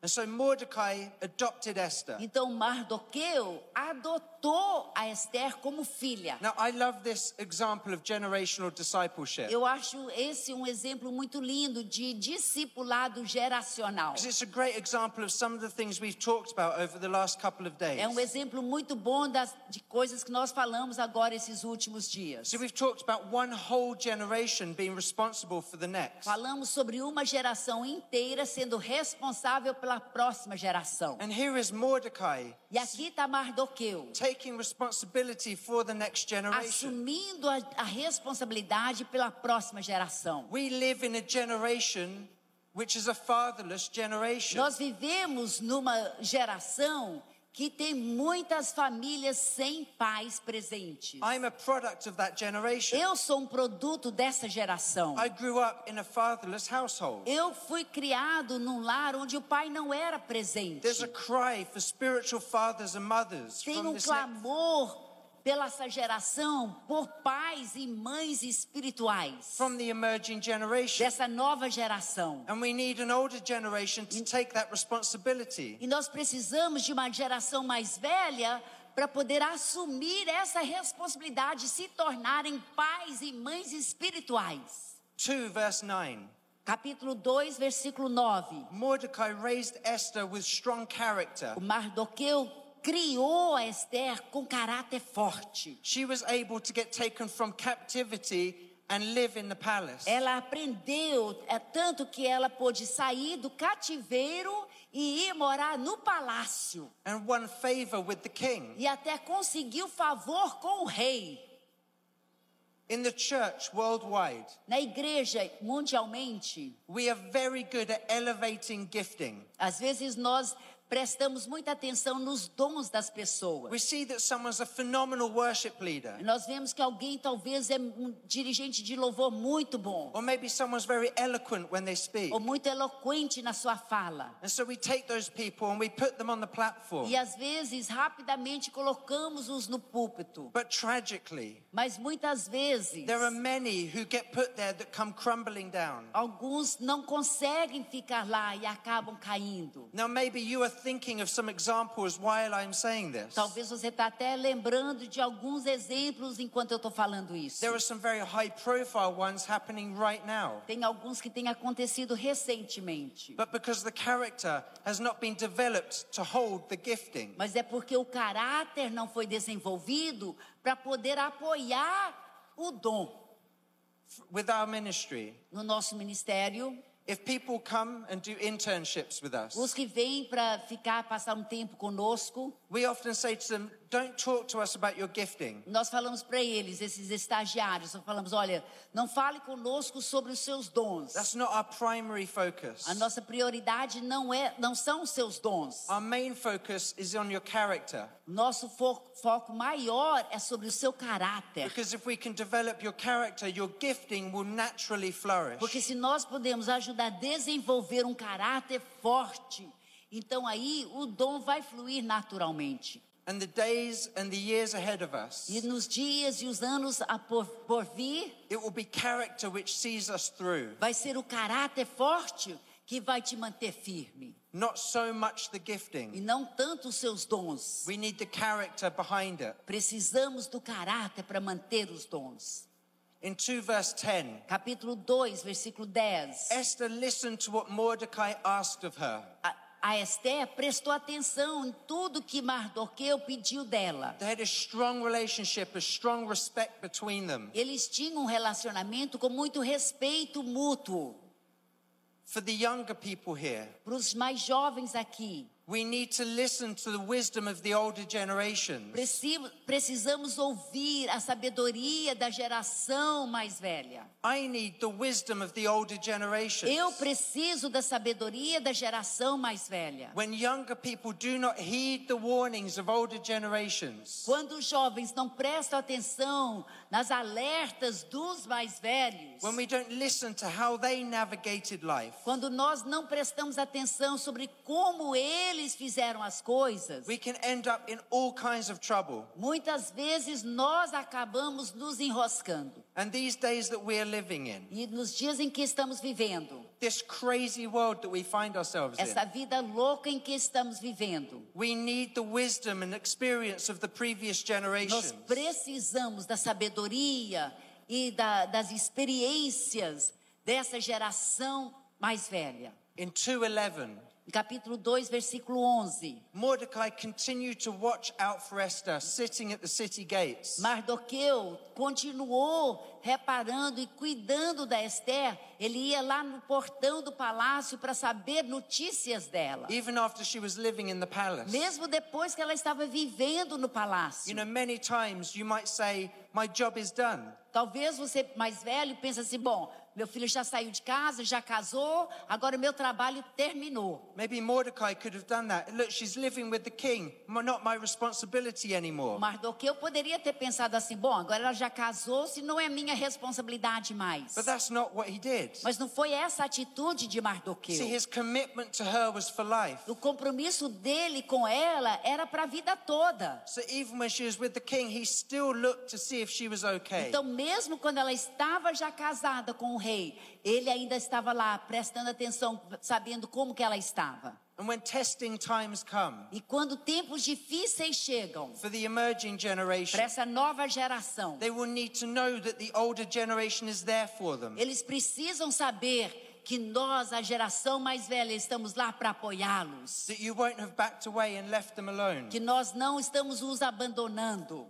A: And so Mordecai adopted Esther.
B: Então Mardoqueu adotou a Esther como filha.
A: Now, I love this example of generational discipleship
B: Eu acho esse um exemplo muito lindo de discipulado geracional.
A: it's a great example of some of the things we've talked about over the last couple of days.
B: É um exemplo muito bom das, de coisas que nós falamos agora esses últimos dias.
A: So, we've talked about one whole generation being responsible for the next.
B: Falamos sobre uma geração inteira sendo responsável pela próxima geração.
A: And here is Mordecai
B: E aqui está Mardoqueu,
A: taking responsibility for the next generation.
B: assumindo a, a responsabilidade pela próxima geração.
A: We live in a generation which is a fatherless generation.
B: Nós vivemos numa geração que tem muitas famílias sem pais presentes.
A: I'm a product of that generation.
B: Eu sou um produto dessa geração.
A: I grew up in a fatherless household.
B: Eu fui criado num lar onde o pai não era presente.
A: There's a cry for spiritual fathers and mothers
B: Tem um clamor pela essa geração por pais e mães espirituais
A: from the emerging generation.
B: dessa nova geração.
A: And we need an older generation to take that responsibility.
B: E nós precisamos de uma geração mais velha para poder assumir essa responsabilidade, se tornarem pais e mães espirituais.
A: 2 verse 9.
B: Capítulo 2, versículo 9.
A: Mordecai raised Esther with strong character.
B: O Mardoqueu criou a Esther com caráter forte.
A: She was able to get taken from captivity and live in the palace.
B: Ela aprendeu, é tanto que ela pôde sair do cativeiro e ir morar no palácio.
A: and won favor with the king.
B: E até conseguiu favor com o rei.
A: In the church worldwide,
B: Na igreja, mundialmente,
A: we are very good at elevating gifting.
B: às vezes nós prestamos muita atenção nos dons das pessoas.
A: We see that someone's a phenomenal worship leader,
B: Nós vemos que alguém talvez é um dirigente de louvor muito bom,
A: or maybe someone's very eloquent when they speak.
B: ou muito eloquente na sua fala.
A: And so we take those people and we put them on the platform.
B: E às vezes rapidamente colocamos-os no púlpito.
A: But tragically,
B: Mas muitas vezes
A: there are many who get put there that come crumbling down.
B: alguns não conseguem ficar lá e acabam caindo.
A: Now, maybe you are thinking of some examples while I'm saying this.
B: Talvez você está até lembrando de alguns exemplos enquanto eu estou falando isso.
A: There are some very high profile ones happening right now.
B: Tem alguns que têm acontecido recentemente.
A: But because the character has not been developed to hold the gifting,
B: Mas é porque o caráter não foi desenvolvido para poder apoiar o dom
A: with our ministry,
B: no nosso ministério.
A: if people come and do internships with us,
B: Os que vêm para ficar, passar um tempo conosco,
A: we often say to them, Don't talk to us about your gifting.
B: nós falamos para eles, esses estagiários, nós falamos: olha, não fale conosco sobre os seus dons.
A: That's not our primary focus.
B: A nossa prioridade não é, não são os seus dons.
A: Our main focus is on your character.
B: Nosso fo- foco maior é sobre o seu caráter.
A: Because if we can develop your character, your gifting will naturally flourish.
B: Porque se nós podemos ajudar a desenvolver um caráter forte, então aí o dom vai fluir naturalmente.
A: And the days and the years ahead of us,
B: E nos dias e os anos a por, por vir,
A: it will be character which sees us through,
B: vai ser o caráter forte que vai te manter firme.
A: not so much the
B: E
A: gifting.
B: não tanto os seus dons.
A: We need the character behind it.
B: Precisamos do caráter para manter os dons.
A: In 2 verse 10,
B: Capítulo 2, versículo 10.
A: Esther listened to what Mordecai asked of her.
B: A, a Esther prestou atenção em tudo que Mardoqueu pediu dela.
A: They had a strong relationship, a strong respect between them.
B: Eles tinham um relacionamento com muito respeito mútuo.
A: For the younger people here,
B: Para os mais jovens aqui,
A: We need to listen to the wisdom of the older generations.
B: Preci- Precisamos ouvir a sabedoria da geração mais velha.
A: I need the wisdom of the older generations.
B: Eu preciso da sabedoria da geração mais velha.
A: When younger people do not heed the warnings of older generations,
B: Quando os jovens não prestam atenção nas alertas dos mais velhos,
A: when we don't listen to how they navigated life,
B: quando nós não prestamos atenção sobre como eles fizeram as coisas,
A: we can end up in all kinds of trouble.
B: muitas vezes nós acabamos nos enroscando.
A: And these days that we are living in,
B: E nos dias em que estamos vivendo,
A: this crazy world that we find ourselves
B: essa
A: in,
B: vida louca em que estamos vivendo,
A: we need the wisdom and experience of the previous
B: nós precisamos da sabedoria e da- das experiências dessa geração mais velha.
A: In 211,
B: Em capítulo 2, versículo 11.
A: Mordecai continued to watch out for Esther sitting at the city gates.
B: Mardoqueu continuou reparando e cuidando da Esther. Ele ia lá no portão do palácio para saber notícias dela.
A: Even after she was living in the palace.
B: Mesmo depois que ela estava vivendo no palácio.
A: You know, many times you might say, My job is done.
B: Talvez você mais velho pense assim, bom, meu filho já saiu de casa, já casou, agora o meu trabalho terminou.
A: Maybe Mordecai could have done that. Look, she's living with the king, not my responsibility anymore.
B: Mardoqueu poderia ter pensado assim, bom, agora ela já casou, se não é minha responsabilidade mais.
A: But that's not what he did.
B: Mas não foi essa a atitude de Mardoqueu.
A: See, his commitment to her was for life.
B: O compromisso dele com ela era para a vida toda.
A: So even when she was with the king, he still looked to see if she was okay.
B: Então, mesmo quando ela estava já casada com o rei, ele ainda estava lá prestando atenção, sabendo como que ela estava.
A: And when testing times come
B: E quando tempos difíceis chegam
A: for the emerging generation,
B: para essa nova geração,
A: they will need to know that the older generation is there for them.
B: eles precisam saber que nós, a geração mais velha, estamos lá para apoiá-los. Que nós não estamos os abandonando.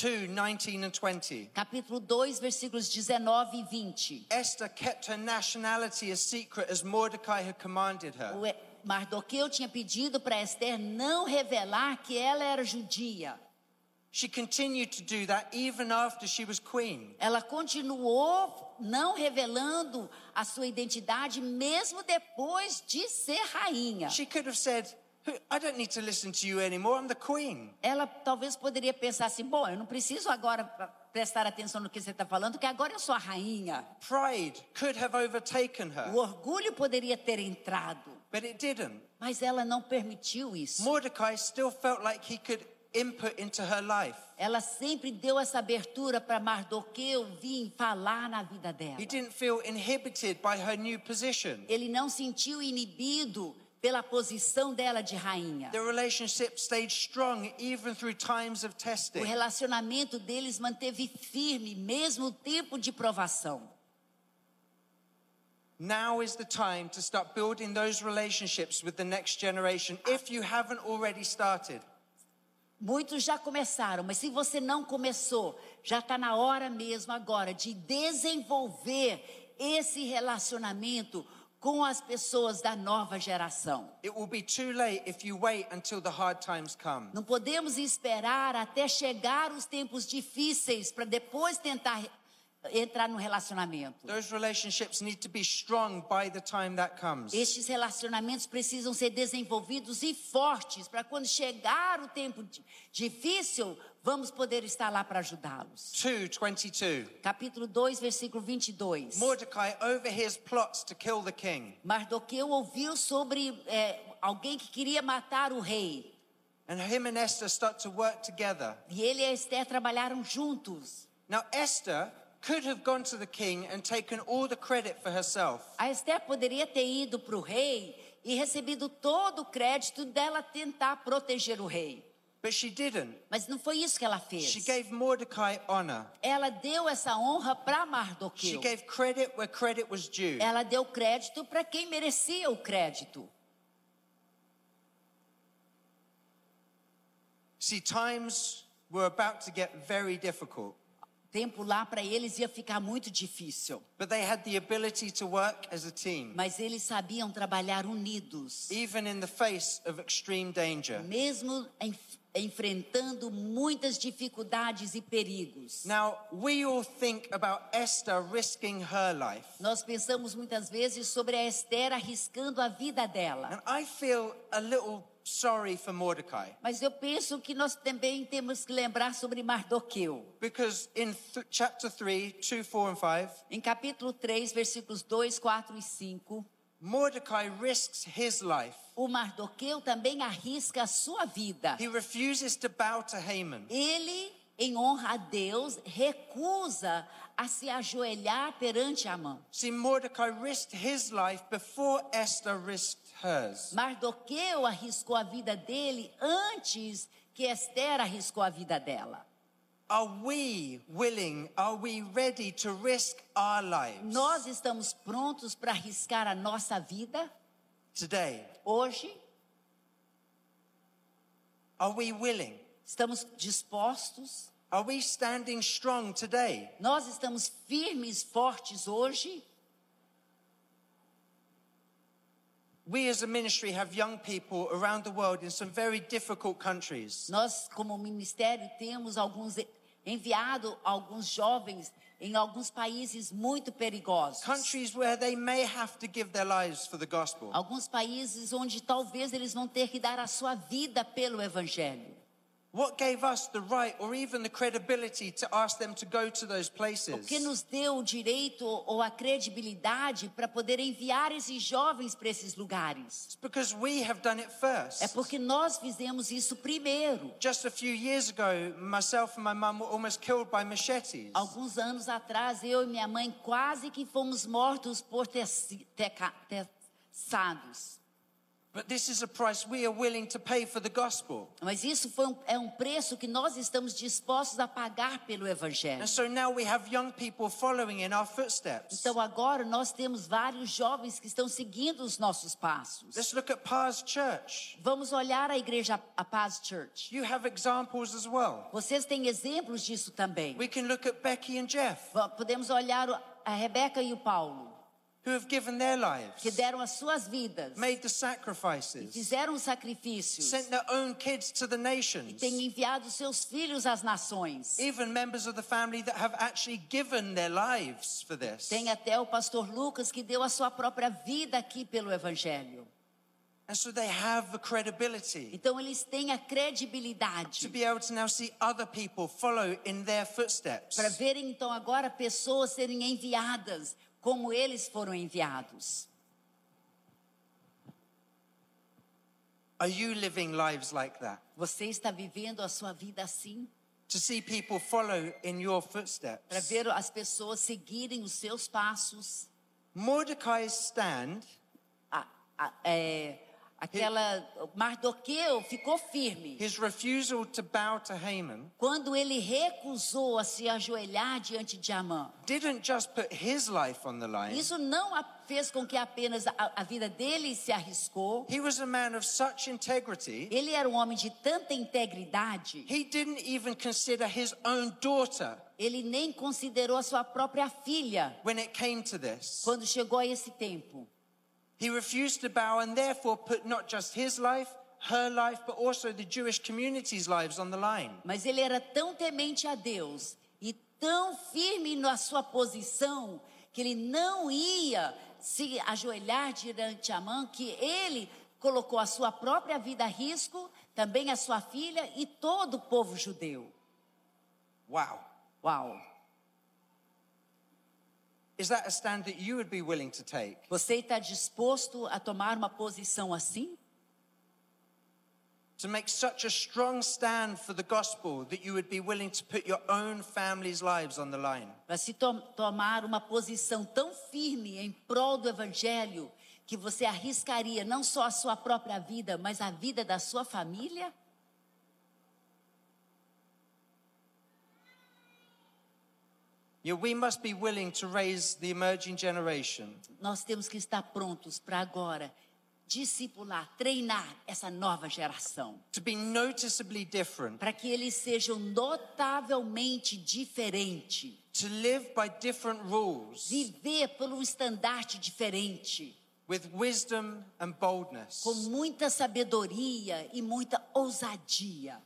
A: 2 19 and 20.
B: Capítulo 2, versículos 19 e 20.
A: Esther kept her nationality a secret as Mordecai had commanded her.
B: Mardoqueu tinha pedido para Esther não revelar que ela era judia.
A: She continued to do that even after she was queen.
B: Ela continuou não revelando a sua identidade, mesmo depois de ser rainha.
A: She could have said, "Who- I don't need to listen to you anymore, I'm the queen.
B: Ela talvez poderia pensar assim: bom, eu não preciso agora prestar atenção no que você está falando, que agora eu sou a rainha.
A: Pride could have overtaken
B: O
A: her,
B: orgulho poderia ter entrado,
A: but it didn't.
B: mas ela não permitiu isso.
A: Mordecai still felt like he could input into her life.
B: Ela sempre deu essa abertura para Mardoqueu vir falar na vida dela.
A: He didn't feel inhibited by her new position.
B: Ele não sentiu inibido pela posição dela de rainha.
A: The relationship stayed strong even through times of
B: O relacionamento deles manteve firme, mesmo o tempo de provação.
A: Now is the time to start building those relationships with the next generation if you haven't already started.
B: Muitos já começaram, mas se você não começou, já está na hora mesmo agora de desenvolver esse relacionamento com as pessoas da nova geração.
A: It will be too late if you wait until the hard times come.
B: Não podemos esperar até chegar os tempos difíceis para depois tentar entrar no relacionamento.
A: Those relationships need to be strong by the time that comes.
B: Estes relacionamentos precisam ser desenvolvidos e fortes para quando chegar o tempo di- difícil, vamos poder estar lá para ajudá-los.
A: 222.
B: Capítulo 2, versículo 22.
A: Mordecai overhears plots to kill the king.
B: Mardoqueu ouviu sobre é, alguém que queria matar o rei.
A: And him and Esther start to work together.
B: E ele e Esther trabalharam juntos.
A: Now, Esther could have gone to the king and taken all the credit for herself.
B: A Esther poderia ter ido para o rei e recebido todo o crédito dela tentar proteger o rei.
A: But she didn't.
B: Mas não foi isso que ela fez.
A: She gave Mordecai honor.
B: Ela deu essa honra para
A: She
B: Mardoqueu.
A: gave credit where credit was due.
B: Ela deu crédito para quem merecia o crédito.
A: See, times were about to get very difficult.
B: Tempo lá para eles ia ficar muito difícil.
A: But they had the ability to work as a team,
B: Mas eles sabiam trabalhar unidos,
A: even in the face of extreme danger.
B: mesmo enf- enfrentando muitas dificuldades e perigos.
A: Now, we all think about Esther risking her life.
B: Nós pensamos muitas vezes sobre a Esther arriscando a vida dela.
A: And I feel a little sorry for Mordecai
B: Mas eu penso que nós também temos que lembrar sobre Mardoqueu.
A: because in chapter 3, 2, 4, and 5,
B: Em capítulo 3, versículos 2, 4 e 5,
A: Mordecai risks his life.
B: o Mardoqueu também arrisca a sua vida.
A: He refuses to bow to Haman.
B: Ele, em honra a Deus, recusa a se ajoelhar perante Amã.
A: See, Mordecai risked his life before Esther risked hers.
B: Mardoqueu arriscou a vida dele antes que Esther arriscou a vida dela.
A: Are we willing, are we ready to risk our lives
B: Nós estamos prontos para arriscar a nossa vida
A: today?
B: hoje?
A: Are we willing?
B: Estamos dispostos?
A: Are we standing strong today?
B: Nós estamos firmes, fortes hoje?
A: We as a ministry have young people around the world in some very difficult countries.
B: Nós, como ministério, temos alguns enviado alguns jovens em alguns países muito perigosos.
A: Countries where they may have to give their lives for the gospel.
B: Alguns países onde talvez eles vão ter que dar a sua vida pelo evangelho.
A: What gave us the right or even the credibility to ask them to go to those
B: O
A: places?
B: que nos deu o direito ou a credibilidade para poder enviar esses jovens para esses lugares?
A: It's because we have done it first.
B: É porque nós fizemos isso primeiro.
A: Just a few years ago, myself and my mum were almost killed by machetes.
B: Alguns anos atrás, eu e minha mãe quase que fomos mortos por teci- Mas isso foi um, é um preço que nós estamos dispostos a pagar pelo Evangelho.
A: So now we have young people following in our footsteps.
B: Então agora nós temos vários jovens que estão seguindo os nossos passos.
A: Let's look at Paz Church.
B: Vamos olhar a igreja a Paz Church.
A: You have examples as well.
B: Vocês têm exemplos disso também.
A: We can look at Becky and Jeff,
B: Va- Podemos olhar a Rebeca e o Paulo,
A: who have given their
B: que
A: lives,
B: deram as suas vidas,
A: made the sacrifices,
B: fizeram os sacrifícios,
A: sent their own kids to the nations,
B: têm enviado seus filhos às nações.
A: even members of the family that have actually given their lives for this.
B: Tem até o pastor Lucas que deu a sua própria vida aqui pelo Evangelho.
A: And so they have the credibility
B: Então eles têm a
A: to
B: credibilidade
A: be able to now see other people follow in their footsteps.
B: para verem então agora pessoas serem enviadas como eles foram enviados.
A: Are you living lives like that?
B: Você está vivendo a sua vida assim?
A: To see people follow in your
B: Para
A: footsteps.
B: ver as pessoas seguirem os seus passos?
A: Mordecai's stand
B: A- a- é, aquela Mardoqueu ficou firme.
A: His refusal to bow to Haman
B: Quando ele recusou a se ajoelhar diante de Amã.
A: didn't just put his life on the line.
B: Isso não fez com que apenas a, a vida dele se arriscou.
A: He was a man of such integrity,
B: Ele era um homem de tanta integridade,
A: he didn't even consider his own daughter
B: ele nem considerou a sua própria filha
A: when it came to this.
B: quando chegou a esse tempo.
A: He refused to bow and therefore put not just his life, her life, but also the Jewish community's lives on the line.
B: Mas ele era tão temente a Deus e tão firme na sua posição que ele não ia se ajoelhar diante Amã, que ele colocou a sua própria vida a risco, também a sua filha e todo o povo judeu.
A: Wow.
B: Uau!
A: Is that a stand that you would be willing to take?
B: Você está disposto a tomar uma posição assim?
A: To make such a strong stand for the gospel that you would be willing to put your own family's lives on the line?
B: Para se to- tomar uma posição tão firme em prol do evangelho que você arriscaria não só a sua própria vida, mas a vida da sua família?
A: Yeah, we must be willing to raise the emerging generation
B: Nós temos que estar prontos para agora discipular, treinar essa nova geração,
A: to be noticeably different,
B: para que eles sejam notavelmente diferentes,
A: to live by different rules.
B: Viver por um estandarte diferente,
A: with wisdom and boldness.
B: com muita sabedoria e muita ousadia.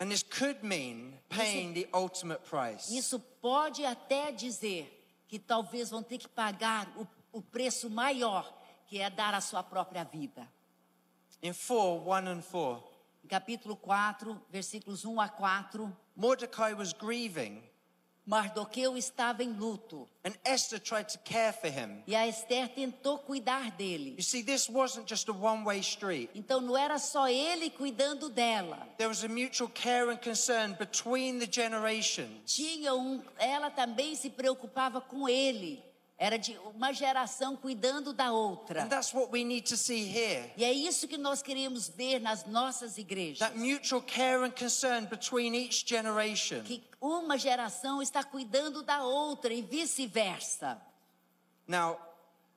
A: And this could mean paying the ultimate price.
B: Isso pode até dizer que talvez vão ter que pagar o, o preço maior, que é dar a sua própria vida.
A: In 4 1 and 4,
B: Em capítulo 4, versículos 1 a 4,
A: Mordecai was grieving,
B: Mardoqueu estava em luto
A: and Esther tried to care for him.
B: e a Esther tentou cuidar dele.
A: You see, this wasn't just a one way street.
B: Então não era só ele cuidando dela.
A: There was a mutual care and concern between the generations.
B: Tinha um, ela também se preocupava com ele. Era de uma geração cuidando da outra.
A: And that's what we need to see here.
B: E é isso que nós queremos ver nas nossas igrejas.
A: That mutual care and concern between each generation.
B: Que uma geração está cuidando da outra e vice-versa.
A: Now,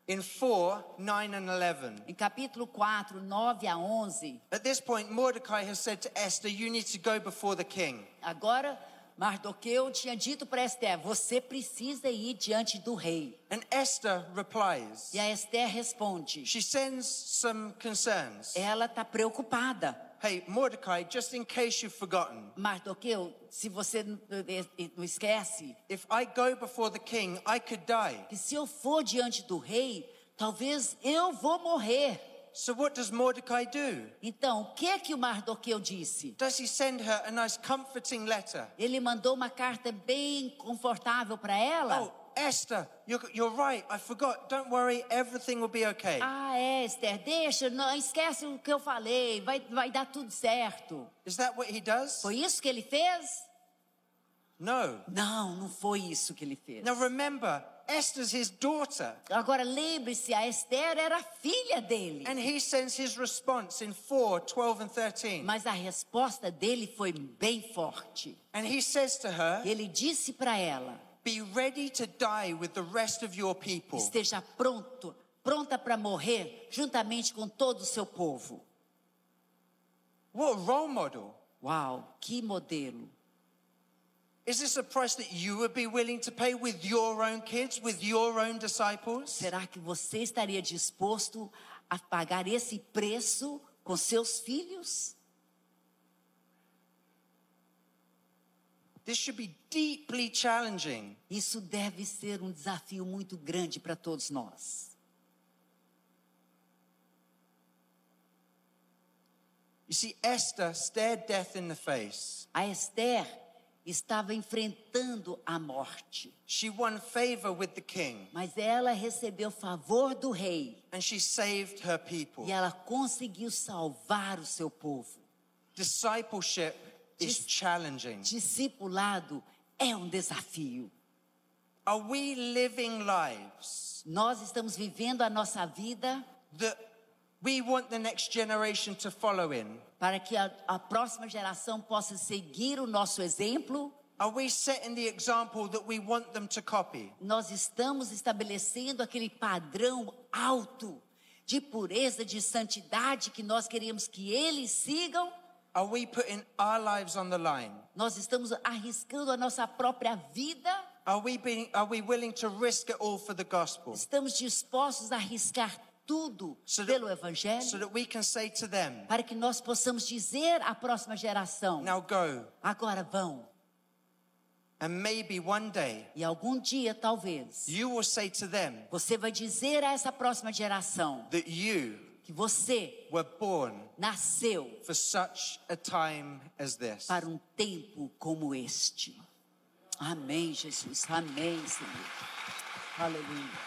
A: in 4 9 and 11,
B: Em capítulo 4, 9 a 11,
A: at this point, Mordecai has said to Esther, You need to go before the king.
B: agora Mardoqueu tinha dito para Esther: Você precisa ir diante do rei.
A: And Esther replies.
B: E a Esther responde:
A: She sends some concerns.
B: Ela está preocupada.
A: Hey, Mordecai, just in case you've forgotten,
B: Mardoqueu, se você não esquece,
A: if I go before the king, I could die.
B: que se eu for diante do rei, talvez eu vou morrer.
A: So what does Mordecai do?
B: Então, o que que o Mardoqueu disse?
A: Does he send her a nice comforting letter?
B: Ele mandou uma carta bem confortável para ela.
A: Oh, Esther, you're, you're right. I forgot. Don't worry. Everything will be okay.
B: Ah, é, Esther, deixa, não esquece o que eu falei, vai, vai dar tudo certo.
A: Is that what he does?
B: Foi isso que ele fez?
A: No.
B: Não, não foi isso que ele fez.
A: Now remember, Esther's his daughter.
B: Agora lembre-se, a Esther era filha dele.
A: And he sends his response in 4 12 and 13.
B: Mas a resposta dele foi bem forte.
A: And he says to her,
B: Ele disse para ela:
A: Be ready to die with the rest of your people.
B: esteja pronto, pronta para morrer juntamente com todo o seu povo.
A: What role model.
B: Uau, que modelo!
A: Is this a price that you would be willing to pay with your own kids, with your own disciples?
B: Será que você estaria disposto a pagar esse preço com seus filhos?
A: This should be deeply challenging.
B: Isso deve ser um desafio muito grande para todos nós.
A: You see, Esther stared death in the face.
B: A Esther estava enfrentando a morte,
A: She won favor with the king
B: mas ela recebeu favor do rei
A: and she saved her people.
B: e ela conseguiu salvar o seu povo.
A: Discipleship is challenging.
B: Discipulado é um desafio.
A: Are we living lives
B: Nós estamos vivendo a nossa vida
A: that we want the next generation to follow in?
B: para que a, a próxima geração possa seguir o nosso exemplo.
A: Are we setting the example that we want them to copy?
B: Nós estamos estabelecendo aquele padrão alto de pureza, de santidade que nós queremos que eles sigam.
A: Are we putting our lives on the line?
B: Nós estamos arriscando a nossa própria vida.
A: Are we, being, are we willing to risk it all for the gospel?
B: Estamos dispostos a arriscar tudo
A: So
B: pelo
A: that,
B: Evangelho
A: so that we can say to them,
B: para que nós possamos dizer à próxima geração:
A: now go.
B: agora vão.
A: And maybe one day
B: E algum dia, talvez,
A: you will say to them
B: você vai dizer a essa próxima geração
A: that you
B: que você
A: were born
B: nasceu
A: for such a time as this.
B: para um tempo como este. Amém, Jesus. Amém, Senhor. Aleluia.